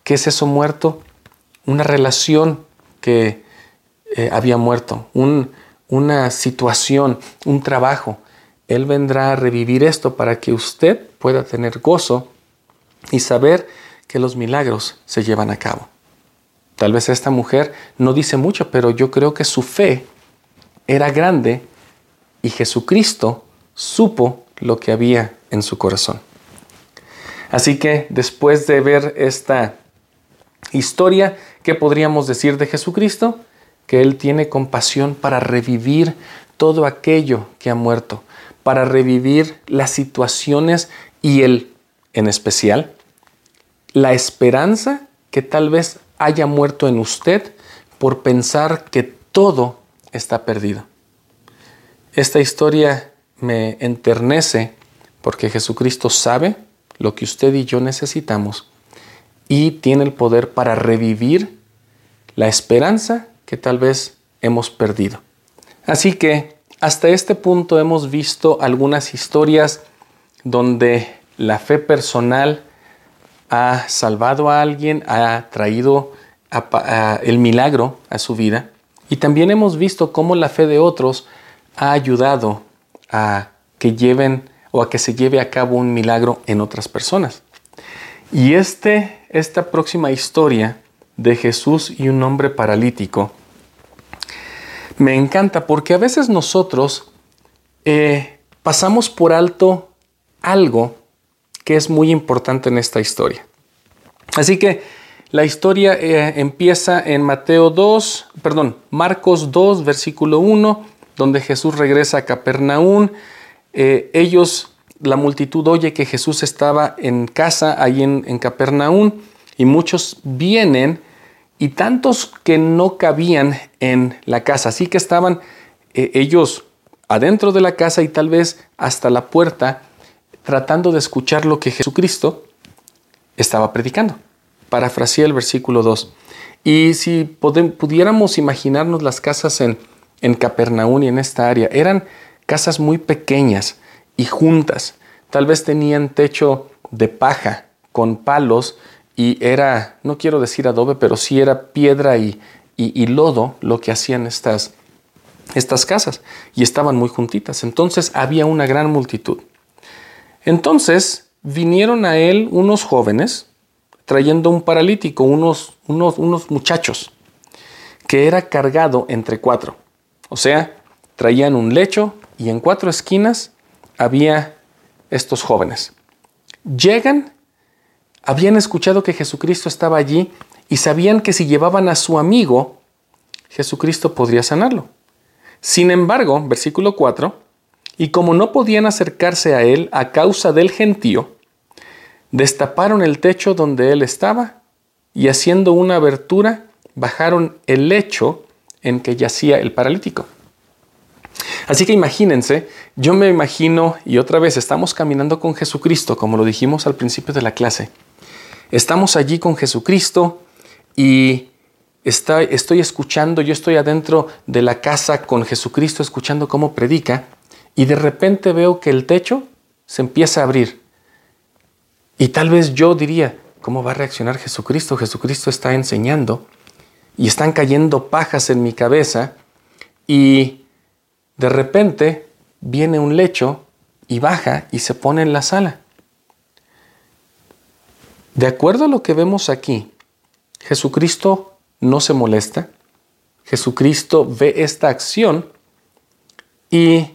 ¿Qué es eso muerto? Una relación que eh, había muerto, una situación, un trabajo. Él vendrá a revivir esto para que usted pueda tener gozo y saber que los milagros se llevan a cabo. Tal vez esta mujer no dice mucho, pero yo creo que su fe era grande y Jesucristo supo lo que había en su corazón. Así que después de ver esta historia, ¿qué podríamos decir de Jesucristo? que Él tiene compasión para revivir todo aquello que ha muerto, para revivir las situaciones y el, en especial, la esperanza que tal vez haya muerto en usted por pensar que todo está perdido. Esta historia me enternece porque Jesucristo sabe lo que usted y yo necesitamos y tiene el poder para revivir la esperanza que tal vez hemos perdido. Así que hasta este punto hemos visto algunas historias donde la fe personal ha salvado a alguien, ha traído el milagro a su vida. Y también hemos visto cómo la fe de otros ha ayudado a que lleven o a que se lleve a cabo un milagro en otras personas. Y este, esta próxima historia de Jesús y un hombre paralítico me encanta porque a veces nosotros eh, pasamos por alto algo que es muy importante en esta historia. Así que la historia eh, empieza en Mateo 2, perdón, Marcos 2, versículo 1, donde Jesús regresa a Capernaum. Eh, ellos, la multitud oye que Jesús estaba en casa ahí en, en Capernaum y muchos vienen y tantos que no cabían en la casa, así que estaban eh, ellos adentro de la casa y tal vez hasta la puerta tratando de escuchar lo que Jesucristo estaba predicando. Parafraseé el versículo 2. Y si pudiéramos imaginarnos las casas en, en Capernaum y en esta área, eran casas muy pequeñas y juntas. Tal vez tenían techo de paja con palos y era, no quiero decir adobe, pero sí era piedra y, lodo lo que hacían estas casas y estaban muy juntitas. Entonces había una gran multitud. Entonces vinieron a él unos jóvenes trayendo un paralítico, unos, unos, unos muchachos, que era cargado entre cuatro. O sea, traían un lecho y en cuatro esquinas había estos jóvenes. Llegan habían escuchado que Jesucristo estaba allí y sabían que si llevaban a su amigo, Jesucristo podría sanarlo. Sin embargo, versículo 4, y como no podían acercarse a él a causa del gentío, destaparon el techo donde él estaba y haciendo una abertura, bajaron el lecho en que yacía el paralítico. Así que imagínense, yo me imagino, y otra vez estamos caminando con Jesucristo, como lo dijimos al principio de la clase, Estamos allí con Jesucristo y estoy escuchando, yo estoy adentro de la casa con Jesucristo escuchando cómo predica y de repente veo que el techo se empieza a abrir. Y tal vez yo diría, ¿cómo va a reaccionar Jesucristo? Jesucristo está enseñando y están cayendo pajas en mi cabeza y de repente viene un lecho y baja y se pone en la sala. De acuerdo a lo que vemos aquí, Jesucristo no se molesta, Jesucristo ve esta acción y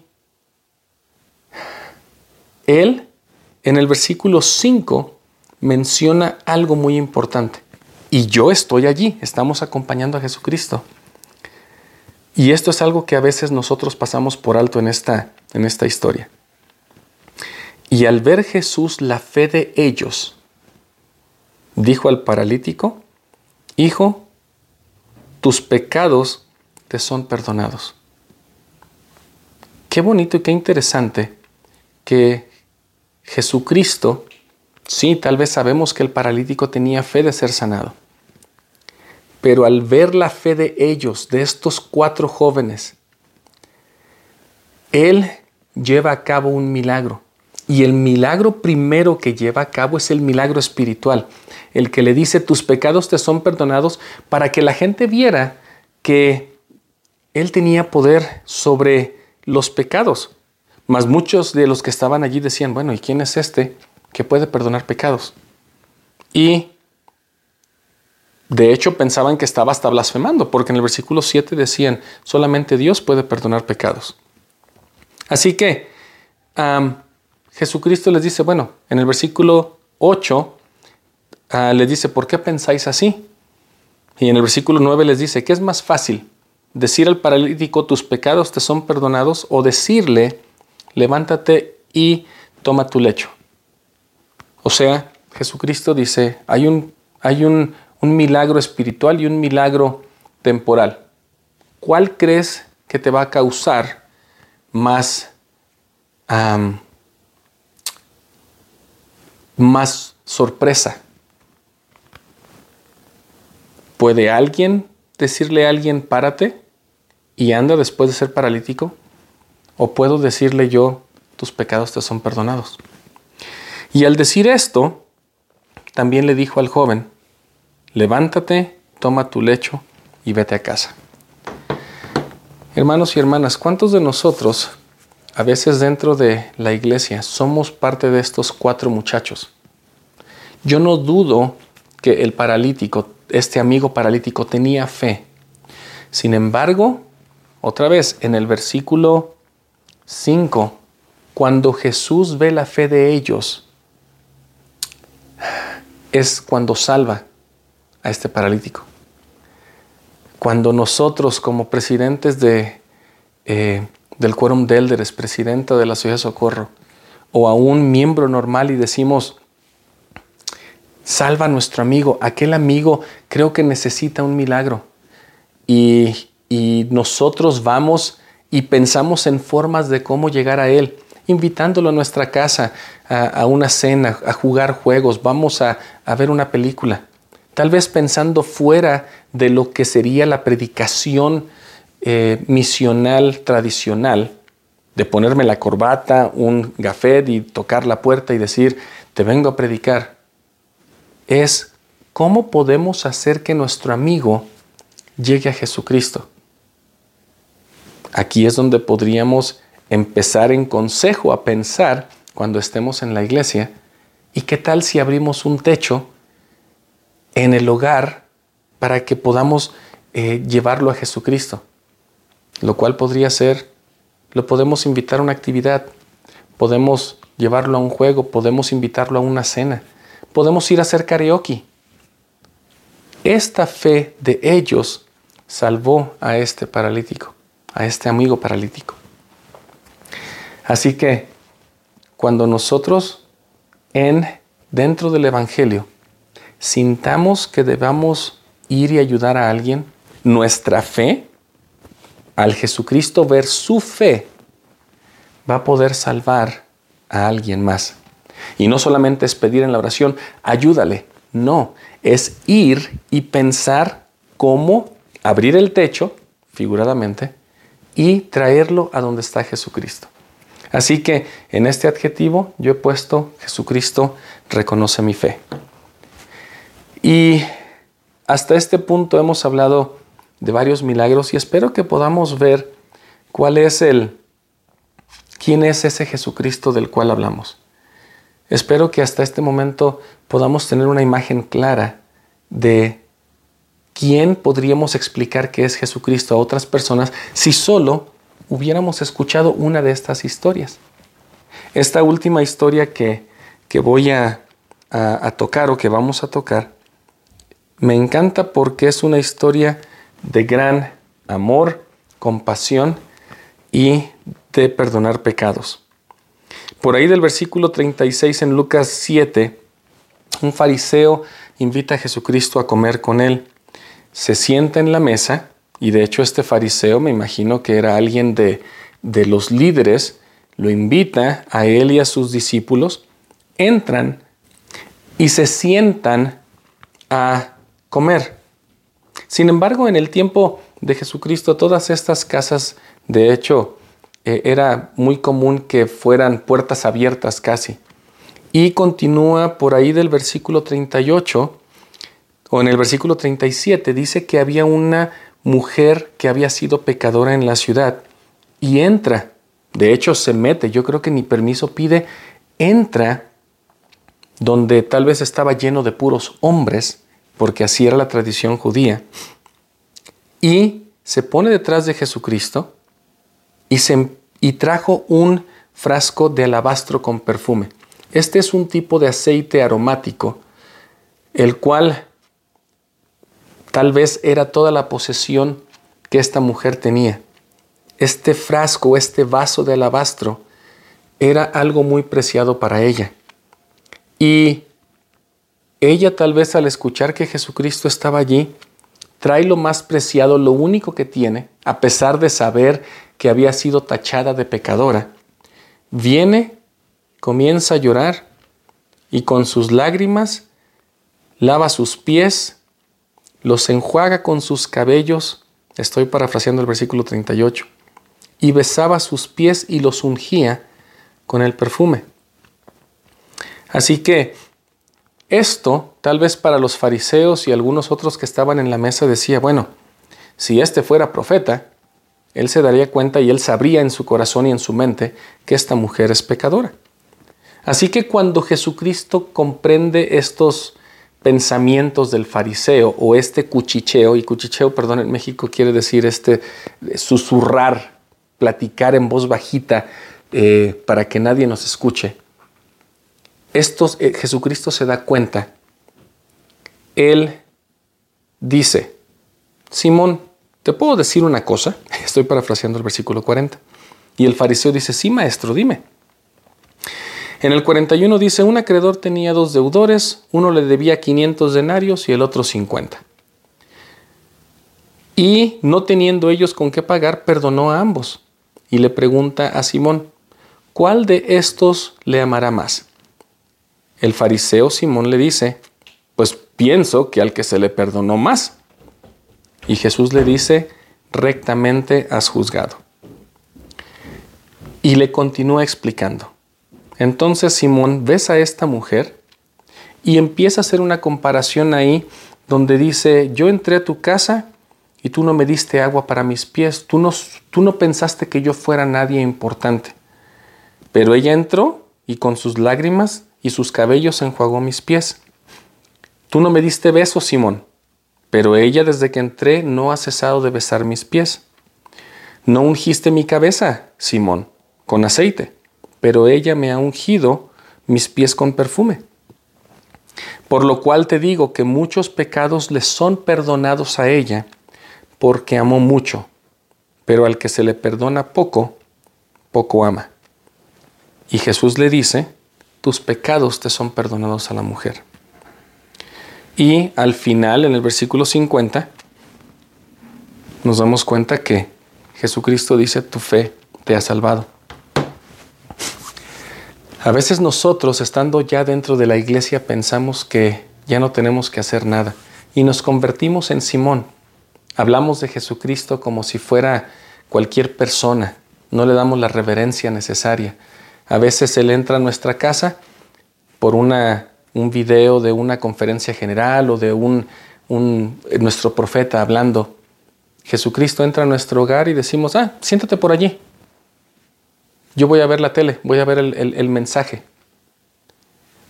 él en el versículo 5 menciona algo muy importante. Y yo estoy allí, estamos acompañando a Jesucristo. Y esto es algo que a veces nosotros pasamos por alto en esta, en esta historia. Y al ver Jesús la fe de ellos, dijo al paralítico, Hijo, tus pecados te son perdonados. Qué bonito y qué interesante que Jesucristo, sí, tal vez sabemos que el paralítico tenía fe de ser sanado, pero al ver la fe de ellos, de estos cuatro jóvenes, Él lleva a cabo un milagro. Y el milagro primero que lleva a cabo es el milagro espiritual, el que le dice tus pecados te son perdonados para que la gente viera que él tenía poder sobre los pecados. Mas muchos de los que estaban allí decían, bueno, ¿y quién es este que puede perdonar pecados? Y de hecho pensaban que estaba hasta blasfemando, porque en el versículo 7 decían, solamente Dios puede perdonar pecados. Así que Jesucristo les dice, bueno, en el versículo 8 ah, les dice, ¿por qué pensáis así? Y en el versículo 9 les dice, ¿qué es más fácil? decir al paralítico tus pecados te son perdonados o decirle levántate y toma tu lecho. O sea, Jesucristo dice, hay un, hay un, milagro espiritual y un milagro temporal. ¿Cuál crees que te va a causar más, más sorpresa? ¿Puede alguien decirle a alguien párate y anda después de ser paralítico? ¿O puedo decirle yo tus pecados te son perdonados? Y al decir esto, también le dijo al joven, levántate, toma tu lecho y vete a casa. Hermanos y hermanas, ¿cuántos de nosotros, a veces dentro de la iglesia, somos parte de estos cuatro muchachos? Yo no dudo que el paralítico este amigo paralítico tenía fe. Sin embargo, otra vez en el versículo 5, cuando Jesús ve la fe de ellos, es cuando salva a este paralítico. Cuando nosotros como presidentes de, eh, del Quórum de Elders, presidenta de la Ciudad de Socorro, o a un miembro normal y decimos, Salva a nuestro amigo. Aquel amigo creo que necesita un milagro. Y, nosotros vamos y pensamos en formas de cómo llegar a Él, invitándolo a nuestra casa, a, una cena, a jugar juegos, vamos a, ver una película. Tal vez pensando fuera de lo que sería la predicación eh, misional tradicional, de ponerme la corbata, un gafet y tocar la puerta y decir, te vengo a predicar es cómo podemos hacer que nuestro amigo llegue a Jesucristo. Aquí es donde podríamos empezar en consejo a pensar cuando estemos en la iglesia y qué tal si abrimos un techo en el hogar para que podamos eh, llevarlo a Jesucristo. Lo cual podría ser, lo podemos invitar a una actividad, podemos llevarlo a un juego, podemos invitarlo a una cena podemos ir a hacer karaoke. Esta fe de ellos salvó a este paralítico, a este amigo paralítico. Así que cuando nosotros en dentro del evangelio sintamos que debamos ir y ayudar a alguien, nuestra fe al Jesucristo ver su fe va a poder salvar a alguien más. Y no solamente es pedir en la oración, ayúdale. No, es ir y pensar cómo abrir el techo, figuradamente, y traerlo a donde está Jesucristo. Así que en este adjetivo yo he puesto Jesucristo reconoce mi fe. Y hasta este punto hemos hablado de varios milagros y espero que podamos ver cuál es el quién es ese Jesucristo del cual hablamos. Espero que hasta este momento podamos tener una imagen clara de quién podríamos explicar que es Jesucristo a otras personas si solo hubiéramos escuchado una de estas historias. Esta última historia que, voy a, a tocar o que vamos a tocar, me encanta porque es una historia de gran amor, compasión y de perdonar pecados. Por ahí del versículo 36 en Lucas 7, un fariseo invita a Jesucristo a comer con él. Se sienta en la mesa y de hecho este fariseo me imagino que era alguien de, de los líderes, lo invita a él y a sus discípulos, entran y se sientan a comer. Sin embargo, en el tiempo de Jesucristo, todas estas casas, de hecho, eh, era muy común que fueran puertas abiertas casi. Y continúa por ahí del versículo 38, o en el versículo 37, dice que había una mujer que había sido pecadora en la ciudad y entra, de hecho se mete, yo creo que ni permiso pide, entra donde tal vez estaba lleno de puros hombres, porque así era la tradición judía, y se pone detrás de Jesucristo y se y trajo un frasco de alabastro con perfume. Este es un tipo de aceite aromático, el cual tal vez era toda la posesión que esta mujer tenía. Este frasco, este vaso de alabastro, era algo muy preciado para ella. Y ella tal vez al escuchar que Jesucristo estaba allí, trae lo más preciado, lo único que tiene, a pesar de saber que había sido tachada de pecadora, viene, comienza a llorar y con sus lágrimas lava sus pies, los enjuaga con sus cabellos, estoy parafraseando el versículo 38, y besaba sus pies y los ungía con el perfume. Así que esto, tal vez para los fariseos y algunos otros que estaban en la mesa, decía, bueno, si este fuera profeta, él se daría cuenta y él sabría en su corazón y en su mente que esta mujer es pecadora. Así que cuando Jesucristo comprende estos pensamientos del fariseo o este cuchicheo, y cuchicheo, perdón, en México quiere decir este susurrar, platicar en voz bajita eh, para que nadie nos escuche, estos, eh, Jesucristo se da cuenta. Él dice, Simón, ¿te puedo decir una cosa? Estoy parafraseando el versículo 40. Y el fariseo dice, sí, maestro, dime. En el 41 dice, un acreedor tenía dos deudores, uno le debía 500 denarios y el otro 50. Y no teniendo ellos con qué pagar, perdonó a ambos. Y le pregunta a Simón, ¿cuál de estos le amará más? El fariseo Simón le dice, pues pienso que al que se le perdonó más. Y Jesús le dice, rectamente has juzgado. Y le continúa explicando. Entonces Simón ves a esta mujer y empieza a hacer una comparación ahí donde dice, yo entré a tu casa y tú no me diste agua para mis pies, tú no, tú no pensaste que yo fuera nadie importante. Pero ella entró y con sus lágrimas y sus cabellos enjuagó mis pies. Tú no me diste besos, Simón, pero ella desde que entré no ha cesado de besar mis pies. No ungiste mi cabeza, Simón, con aceite, pero ella me ha ungido mis pies con perfume. Por lo cual te digo que muchos pecados le son perdonados a ella, porque amó mucho, pero al que se le perdona poco, poco ama. Y Jesús le dice, tus pecados te son perdonados a la mujer. Y al final, en el versículo 50, nos damos cuenta que Jesucristo dice, tu fe te ha salvado. A veces nosotros, estando ya dentro de la iglesia, pensamos que ya no tenemos que hacer nada y nos convertimos en Simón. Hablamos de Jesucristo como si fuera cualquier persona, no le damos la reverencia necesaria. A veces Él entra a nuestra casa por una, un video de una conferencia general o de un, un, nuestro profeta hablando. Jesucristo entra a nuestro hogar y decimos, ah, siéntate por allí. Yo voy a ver la tele, voy a ver el, el, mensaje.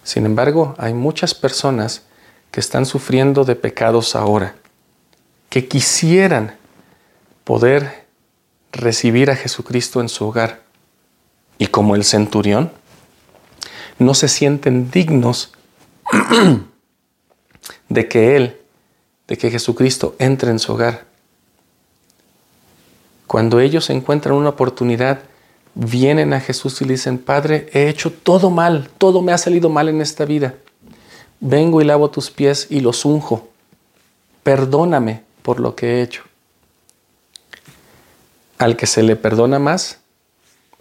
Sin embargo, hay muchas personas que están sufriendo de pecados ahora, que quisieran poder recibir a Jesucristo en su hogar, y como el centurión, no se sienten dignos de que Él, de que Jesucristo entre en su hogar. Cuando ellos encuentran una oportunidad, vienen a Jesús y le dicen, Padre, he hecho todo mal, todo me ha salido mal en esta vida. Vengo y lavo tus pies y los unjo. Perdóname por lo que he hecho. Al que se le perdona más,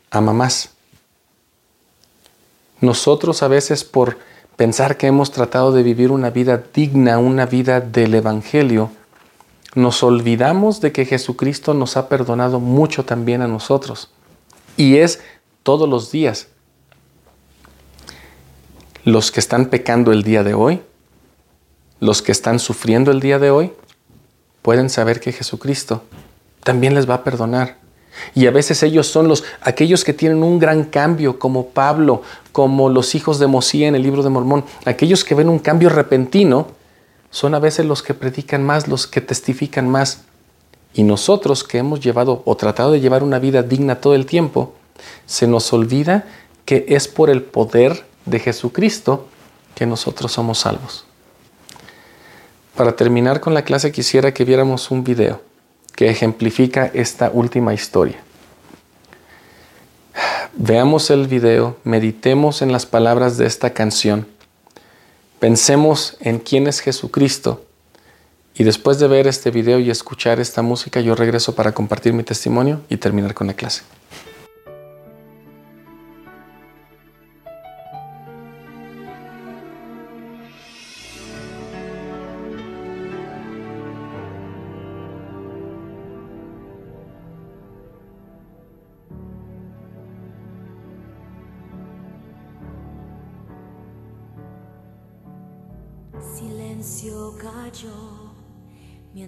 ama más. Nosotros a veces por pensar que hemos tratado de vivir una vida digna, una vida del Evangelio, nos olvidamos de que Jesucristo nos ha perdonado mucho también a nosotros. Y es todos los días. Los que están pecando el día de hoy, los que están sufriendo el día de hoy, pueden saber que Jesucristo también les va a perdonar. Y a veces ellos son los aquellos que tienen un gran cambio, como Pablo, como los hijos de Mosía en el libro de Mormón. Aquellos que ven un cambio repentino son a veces los que predican más, los que testifican más. Y nosotros que hemos llevado o tratado de llevar una vida digna todo el tiempo, se nos olvida que es por el poder de Jesucristo que nosotros somos salvos. Para terminar con la clase quisiera que viéramos un video que ejemplifica esta última historia. Veamos el video, meditemos en las palabras de esta canción, pensemos en quién es Jesucristo y después de ver este video y escuchar esta música yo regreso para compartir mi testimonio y terminar con la clase.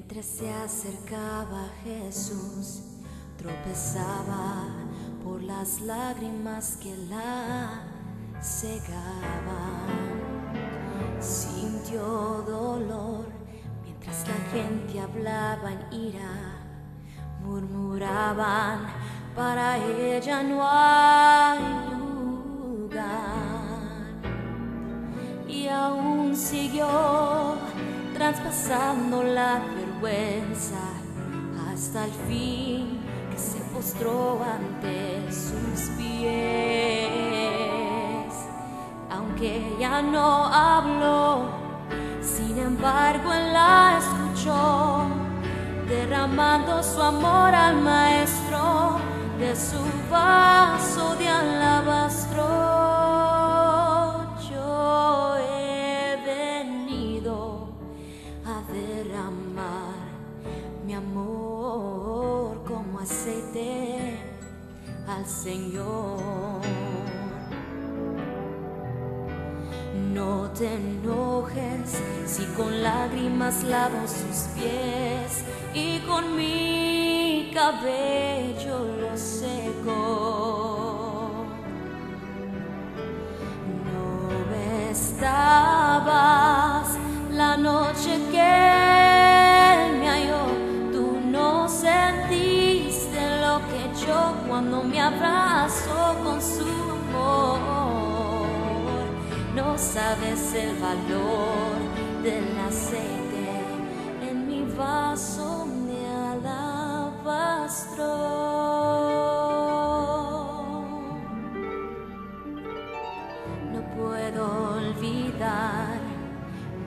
Mientras se acercaba Jesús, tropezaba por las lágrimas que la cegaban. Sintió dolor mientras la gente hablaba en ira, murmuraban, para ella no hay y aún siguió traspasando la hasta el fin que se postró ante sus pies. Aunque ya no habló, sin embargo él la escuchó, derramando su amor al maestro de su vaso de alabastro. Al Señor. No te enojes si con lágrimas lavo sus pies y con mi cabello lo seco. No estabas la noche que cuando me abrazo con su amor. No sabes el valor del aceite en mi vaso de alabastro. No puedo olvidar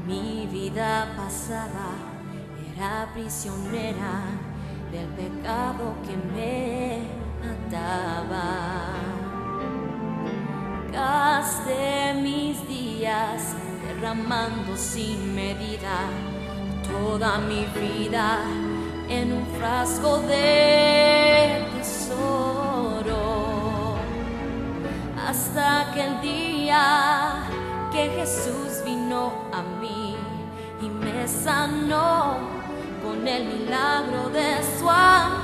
mi vida pasada, era prisionera del pecado que me Gasté mis días derramando sin medida toda mi vida en un frasco de tesoro. Hasta aquel día que Jesús vino a mí y me sanó con el milagro de su amor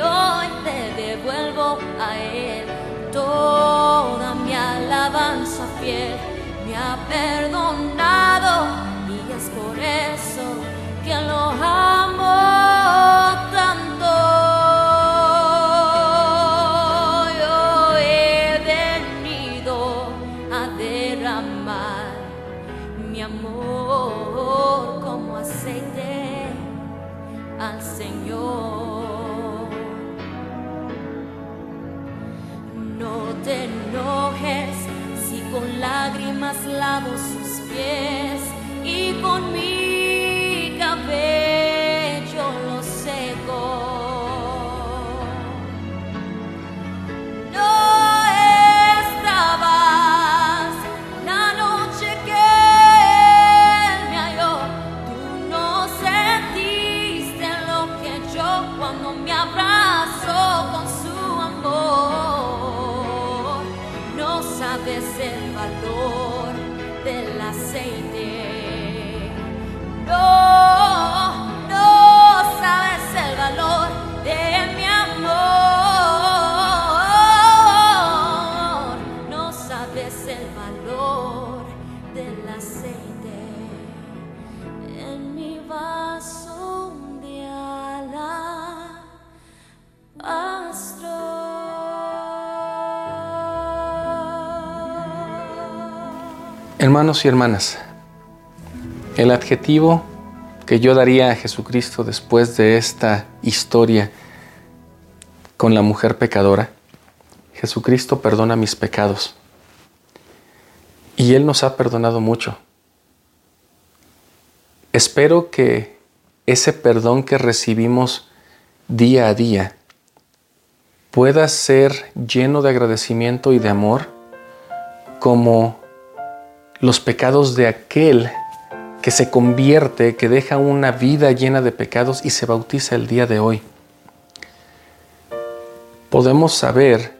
hoy te devuelvo a Él toda mi alabanza fiel. Me ha lavo sus pies Hermanos y hermanas, el adjetivo que yo daría a Jesucristo después de esta historia con la mujer pecadora. Jesucristo perdona mis pecados. Y Él nos ha perdonado mucho. Espero que ese perdón que recibimos día a día pueda ser lleno de agradecimiento y de amor como los pecados de aquel que se convierte, que deja una vida llena de pecados y se bautiza el día de hoy. Podemos saber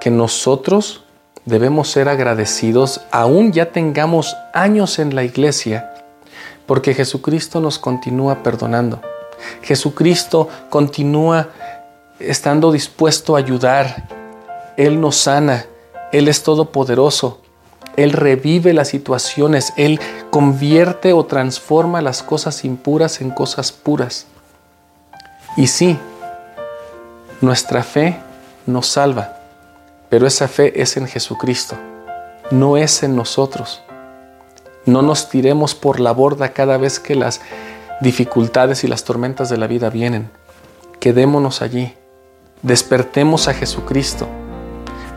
que nosotros debemos ser agradecidos aún ya tengamos años en la iglesia, porque Jesucristo nos continúa perdonando. Jesucristo continúa estando dispuesto a ayudar. Él nos sana. Él es todopoderoso. Él revive las situaciones, Él convierte o transforma las cosas impuras en cosas puras. Y sí, nuestra fe nos salva, pero esa fe es en Jesucristo, no es en nosotros. No nos tiremos por la borda cada vez que las dificultades y las tormentas de la vida vienen. Quedémonos allí, despertemos a Jesucristo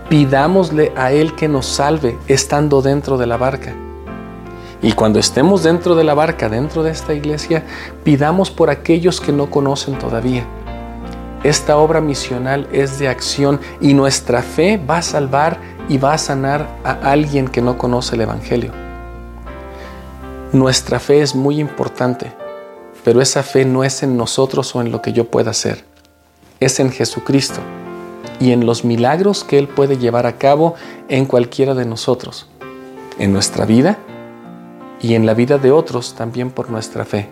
pidámosle a Él que nos salve estando dentro de la barca. Y cuando estemos dentro de la barca, dentro de esta iglesia, pidamos por aquellos que no conocen todavía. Esta obra misional es de acción y nuestra fe va a salvar y va a sanar a alguien que no conoce el Evangelio. Nuestra fe es muy importante, pero esa fe no es en nosotros o en lo que yo pueda hacer, es en Jesucristo y en los milagros que Él puede llevar a cabo en cualquiera de nosotros, en nuestra vida y en la vida de otros también por nuestra fe.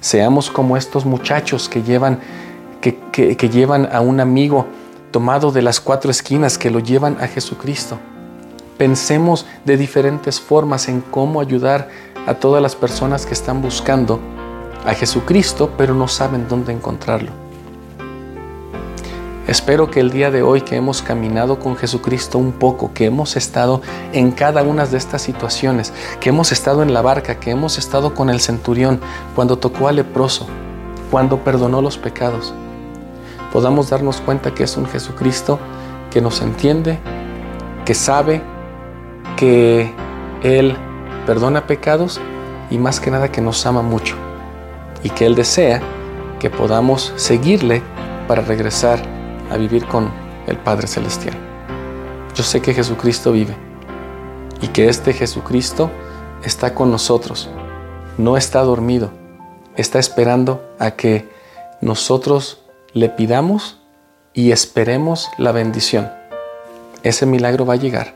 Seamos como estos muchachos que llevan, que, llevan a un amigo tomado de las cuatro esquinas, que lo llevan a Jesucristo. Pensemos de diferentes formas en cómo ayudar a todas las personas que están buscando a Jesucristo, pero no saben dónde encontrarlo. Espero que el día de hoy que hemos caminado con Jesucristo un poco, que hemos estado en cada una de estas situaciones, que hemos estado en la barca, que hemos estado con el centurión cuando tocó al leproso, cuando perdonó los pecados, podamos darnos cuenta que es un Jesucristo que nos entiende, que sabe que Él perdona pecados y más que nada que nos ama mucho y que Él desea que podamos seguirle para regresar a vivir con el Padre Celestial. Yo sé que Jesucristo vive y que este Jesucristo está con nosotros, no está dormido, está esperando a que nosotros le pidamos y esperemos la bendición. Ese milagro va a llegar.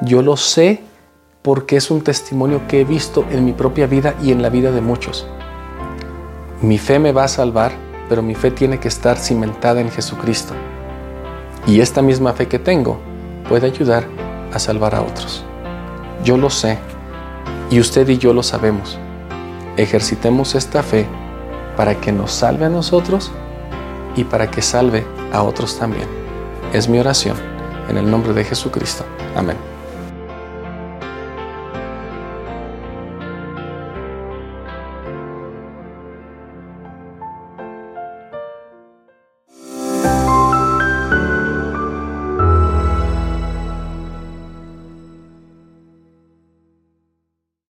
Yo lo sé porque es un testimonio que he visto en mi propia vida y en la vida de muchos. Mi fe me va a salvar pero mi fe tiene que estar cimentada en Jesucristo. Y esta misma fe que tengo puede ayudar a salvar a otros. Yo lo sé y usted y yo lo sabemos. Ejercitemos esta fe para que nos salve a nosotros y para que salve a otros también. Es mi oración en el nombre de Jesucristo. Amén.